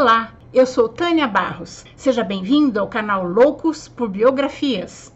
Olá, eu sou Tânia Barros. Seja bem-vindo ao canal Loucos por Biografias.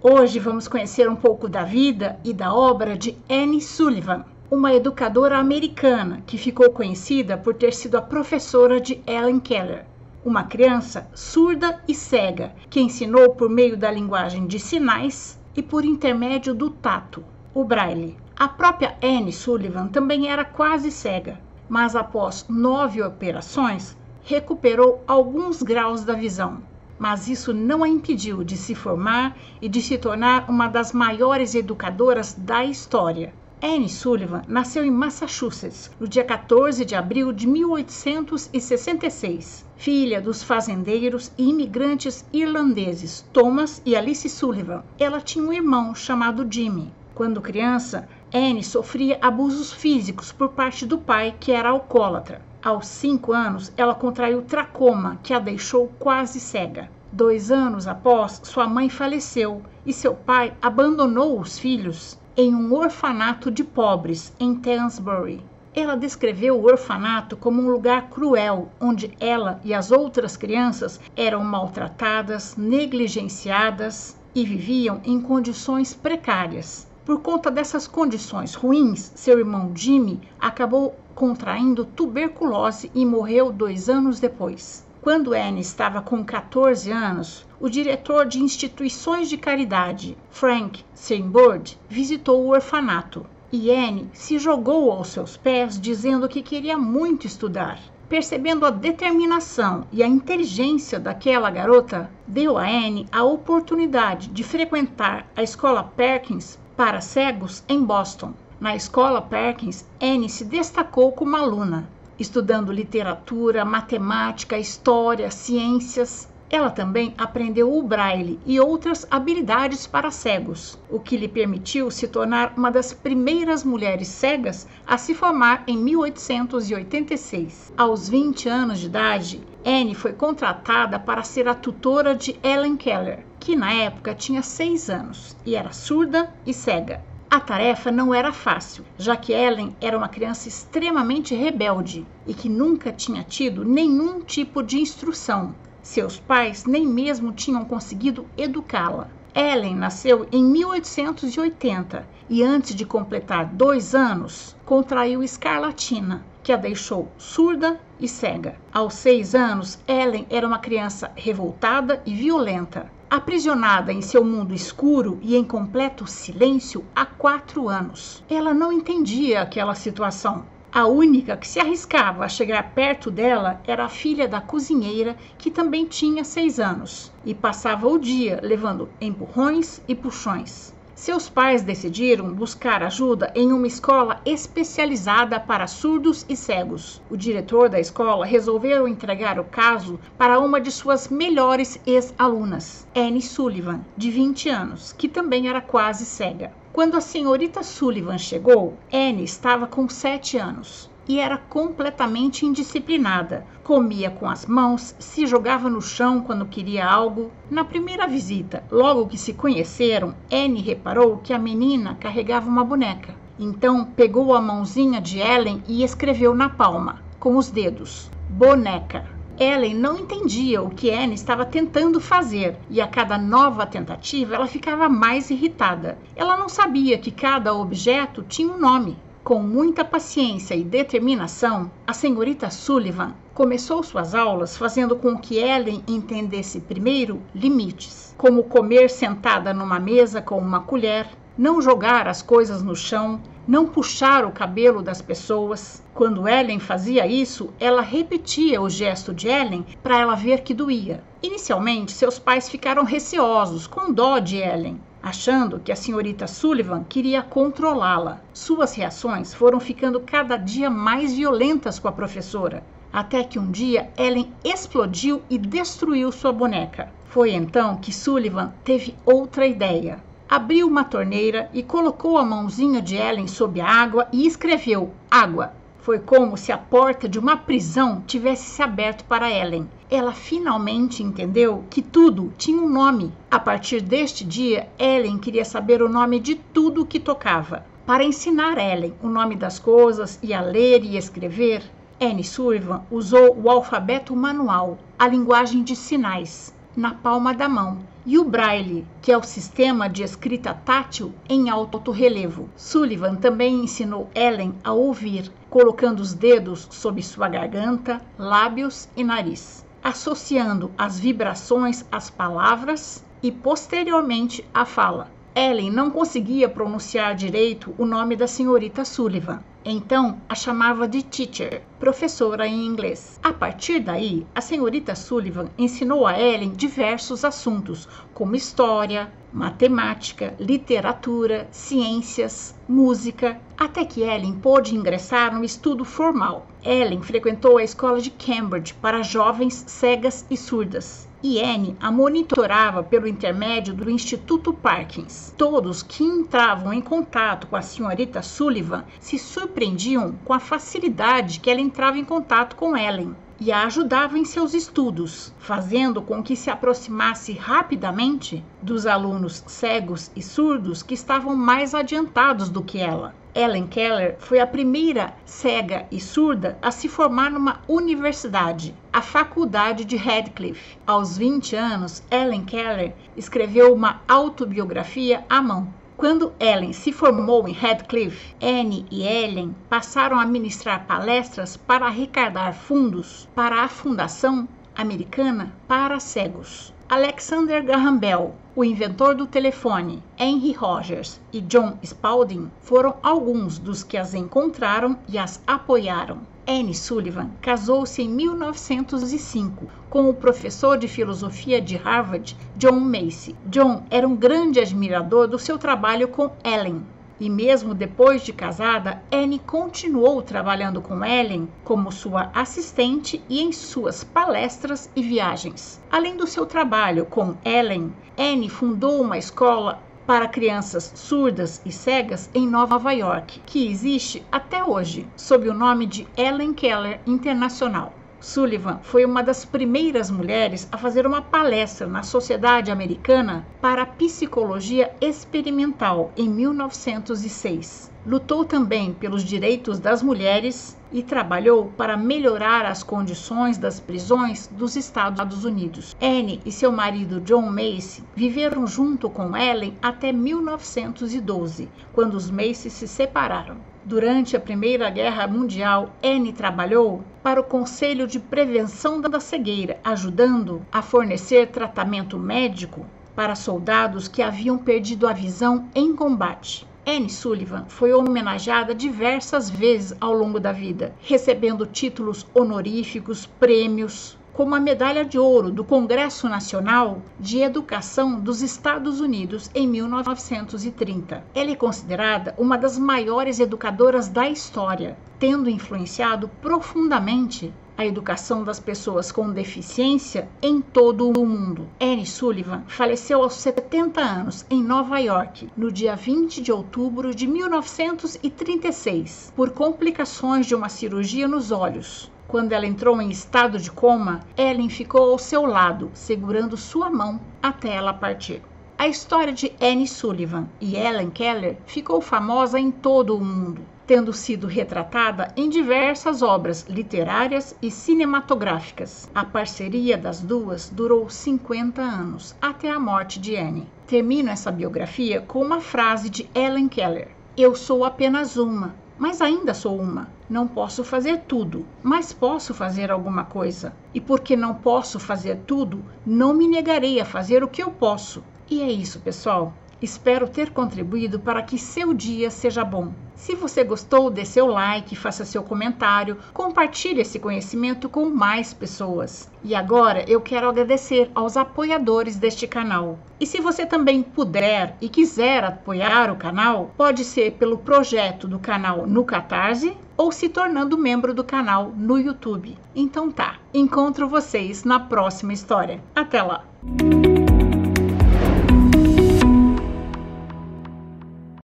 Hoje vamos conhecer um pouco da vida e da obra de Anne Sullivan, uma educadora americana que ficou conhecida por ter sido a professora de Ellen Keller, uma criança surda e cega que ensinou por meio da linguagem de sinais e por intermédio do tato, o braille. A própria Anne Sullivan também era quase cega, mas após nove operações recuperou alguns graus da visão. Mas isso não a impediu de se formar e de se tornar uma das maiores educadoras da história. Anne Sullivan nasceu em Massachusetts no dia 14 de abril de 1866, filha dos fazendeiros e imigrantes irlandeses Thomas e Alice Sullivan. Ela tinha um irmão chamado Jimmy. Quando criança, Anne sofria abusos físicos por parte do pai, que era alcoólatra. Aos cinco anos, ela contraiu tracoma, que a deixou quase cega. Dois anos após, sua mãe faleceu e seu pai abandonou os filhos em um orfanato de pobres em Thamesbury. Ela descreveu o orfanato como um lugar cruel, onde ela e as outras crianças eram maltratadas, negligenciadas e viviam em condições precárias. Por conta dessas condições ruins, seu irmão Jimmy acabou contraindo tuberculose e morreu dois anos depois. Quando Anne estava com 14 anos, o diretor de instituições de caridade, Frank Seinbord, visitou o orfanato e Anne se jogou aos seus pés dizendo que queria muito estudar. Percebendo a determinação e a inteligência daquela garota, deu a Anne a oportunidade de frequentar a escola Perkins para cegos em Boston. Na escola Perkins, Anne se destacou como aluna, estudando literatura, matemática, história, ciências. Ela também aprendeu o braille e outras habilidades para cegos, o que lhe permitiu se tornar uma das primeiras mulheres cegas a se formar em 1886. Aos 20 anos de idade, Anne foi contratada para ser a tutora de Ellen Keller, que na época tinha seis anos e era surda e cega. A tarefa não era fácil, já que Ellen era uma criança extremamente rebelde e que nunca tinha tido nenhum tipo de instrução. Seus pais nem mesmo tinham conseguido educá-la. Ellen nasceu em 1880 e, antes de completar dois anos, contraiu escarlatina, que a deixou surda e cega. Aos seis anos, Ellen era uma criança revoltada e violenta aprisionada em seu mundo escuro e em completo silêncio há quatro anos. Ela não entendia aquela situação. A única que se arriscava a chegar perto dela era a filha da cozinheira, que também tinha seis anos, e passava o dia levando empurrões e puxões seus pais decidiram buscar ajuda em uma escola especializada para surdos e cegos. O diretor da escola resolveu entregar o caso para uma de suas melhores ex-alunas, Anne Sullivan, de 20 anos, que também era quase cega. Quando a senhorita Sullivan chegou, Anne estava com 7 anos e era completamente indisciplinada. Comia com as mãos, se jogava no chão quando queria algo. Na primeira visita, logo que se conheceram, Anne reparou que a menina carregava uma boneca. Então pegou a mãozinha de Ellen e escreveu na palma, com os dedos: boneca. Ellen não entendia o que Anne estava tentando fazer e a cada nova tentativa ela ficava mais irritada. Ela não sabia que cada objeto tinha um nome. Com muita paciência e determinação, a senhorita Sullivan começou suas aulas fazendo com que Ellen entendesse primeiro limites, como comer sentada numa mesa com uma colher, não jogar as coisas no chão, não puxar o cabelo das pessoas. Quando Ellen fazia isso, ela repetia o gesto de Ellen para ela ver que doía. Inicialmente, seus pais ficaram receosos, com dó de Ellen, achando que a senhorita Sullivan queria controlá-la. Suas reações foram ficando cada dia mais violentas com a professora, até que um dia Ellen explodiu e destruiu sua boneca. Foi então que Sullivan teve outra ideia. Abriu uma torneira e colocou a mãozinha de Ellen sob a água e escreveu: Água. Foi como se a porta de uma prisão tivesse se aberto para Ellen. Ela finalmente entendeu que tudo tinha um nome. A partir deste dia, Ellen queria saber o nome de tudo que tocava. Para ensinar Ellen o nome das coisas e a ler e escrever, Anne Sullivan usou o alfabeto manual, a linguagem de sinais, na palma da mão, e o braille, que é o sistema de escrita tátil em alto relevo. Sullivan também ensinou Ellen a ouvir, colocando os dedos sob sua garganta, lábios e nariz, associando as vibrações às palavras e posteriormente à fala. Ellen não conseguia pronunciar direito o nome da senhorita Sullivan. Então a chamava de teacher, professora em inglês. A partir daí, a senhorita Sullivan ensinou a Ellen diversos assuntos, como história, matemática, literatura, ciências, música, até que Ellen pôde ingressar no estudo formal. Ellen frequentou a escola de Cambridge para jovens cegas e surdas e Anne a monitorava pelo intermédio do Instituto Parkins. Todos que entravam em contato com a senhorita Sullivan se surpreendiam com a facilidade que ela entrava em contato com Ellen e a ajudava em seus estudos, fazendo com que se aproximasse rapidamente dos alunos cegos e surdos que estavam mais adiantados do que ela. Ellen Keller foi a primeira cega e surda a se formar numa universidade, a Faculdade de Radcliffe. Aos 20 anos, Ellen Keller escreveu uma autobiografia à mão. Quando Ellen se formou em Radcliffe, Anne e Ellen passaram a ministrar palestras para arrecadar fundos para a Fundação Americana para Cegos. Alexander Graham Bell, o inventor do telefone, Henry Rogers e John Spalding foram alguns dos que as encontraram e as apoiaram. Anne Sullivan casou-se em 1905 com o professor de filosofia de Harvard, John Macy. John era um grande admirador do seu trabalho com Ellen, e mesmo depois de casada, Anne continuou trabalhando com Ellen como sua assistente e em suas palestras e viagens. Além do seu trabalho com Ellen, Anne fundou uma escola para crianças surdas e cegas em Nova York, que existe até hoje, sob o nome de Ellen Keller Internacional. Sullivan foi uma das primeiras mulheres a fazer uma palestra na Sociedade Americana para Psicologia Experimental em 1906. Lutou também pelos direitos das mulheres e trabalhou para melhorar as condições das prisões dos Estados Unidos. Anne e seu marido John Macy viveram junto com Ellen até 1912, quando os Macy se separaram. Durante a Primeira Guerra Mundial, Anne trabalhou para o Conselho de Prevenção da Cegueira, ajudando a fornecer tratamento médico para soldados que haviam perdido a visão em combate. Anne Sullivan foi homenageada diversas vezes ao longo da vida, recebendo títulos honoríficos, prêmios, como a medalha de ouro do Congresso Nacional de Educação dos Estados Unidos em 1930. Ela é considerada uma das maiores educadoras da história, tendo influenciado profundamente a educação das pessoas com deficiência em todo o mundo. Anne Sullivan faleceu aos 70 anos em Nova York, no dia 20 de outubro de 1936, por complicações de uma cirurgia nos olhos. Quando ela entrou em estado de coma, Ellen ficou ao seu lado, segurando sua mão até ela partir. A história de Anne Sullivan e Ellen Keller ficou famosa em todo o mundo, tendo sido retratada em diversas obras literárias e cinematográficas. A parceria das duas durou 50 anos, até a morte de Anne. Termino essa biografia com uma frase de Ellen Keller: Eu sou apenas uma, mas ainda sou uma. Não posso fazer tudo, mas posso fazer alguma coisa. E porque não posso fazer tudo, não me negarei a fazer o que eu posso. E é isso, pessoal. Espero ter contribuído para que seu dia seja bom. Se você gostou, dê seu like, faça seu comentário, compartilhe esse conhecimento com mais pessoas. E agora eu quero agradecer aos apoiadores deste canal. E se você também puder e quiser apoiar o canal, pode ser pelo projeto do canal no Catarse ou se tornando membro do canal no YouTube. Então tá, encontro vocês na próxima história. Até lá!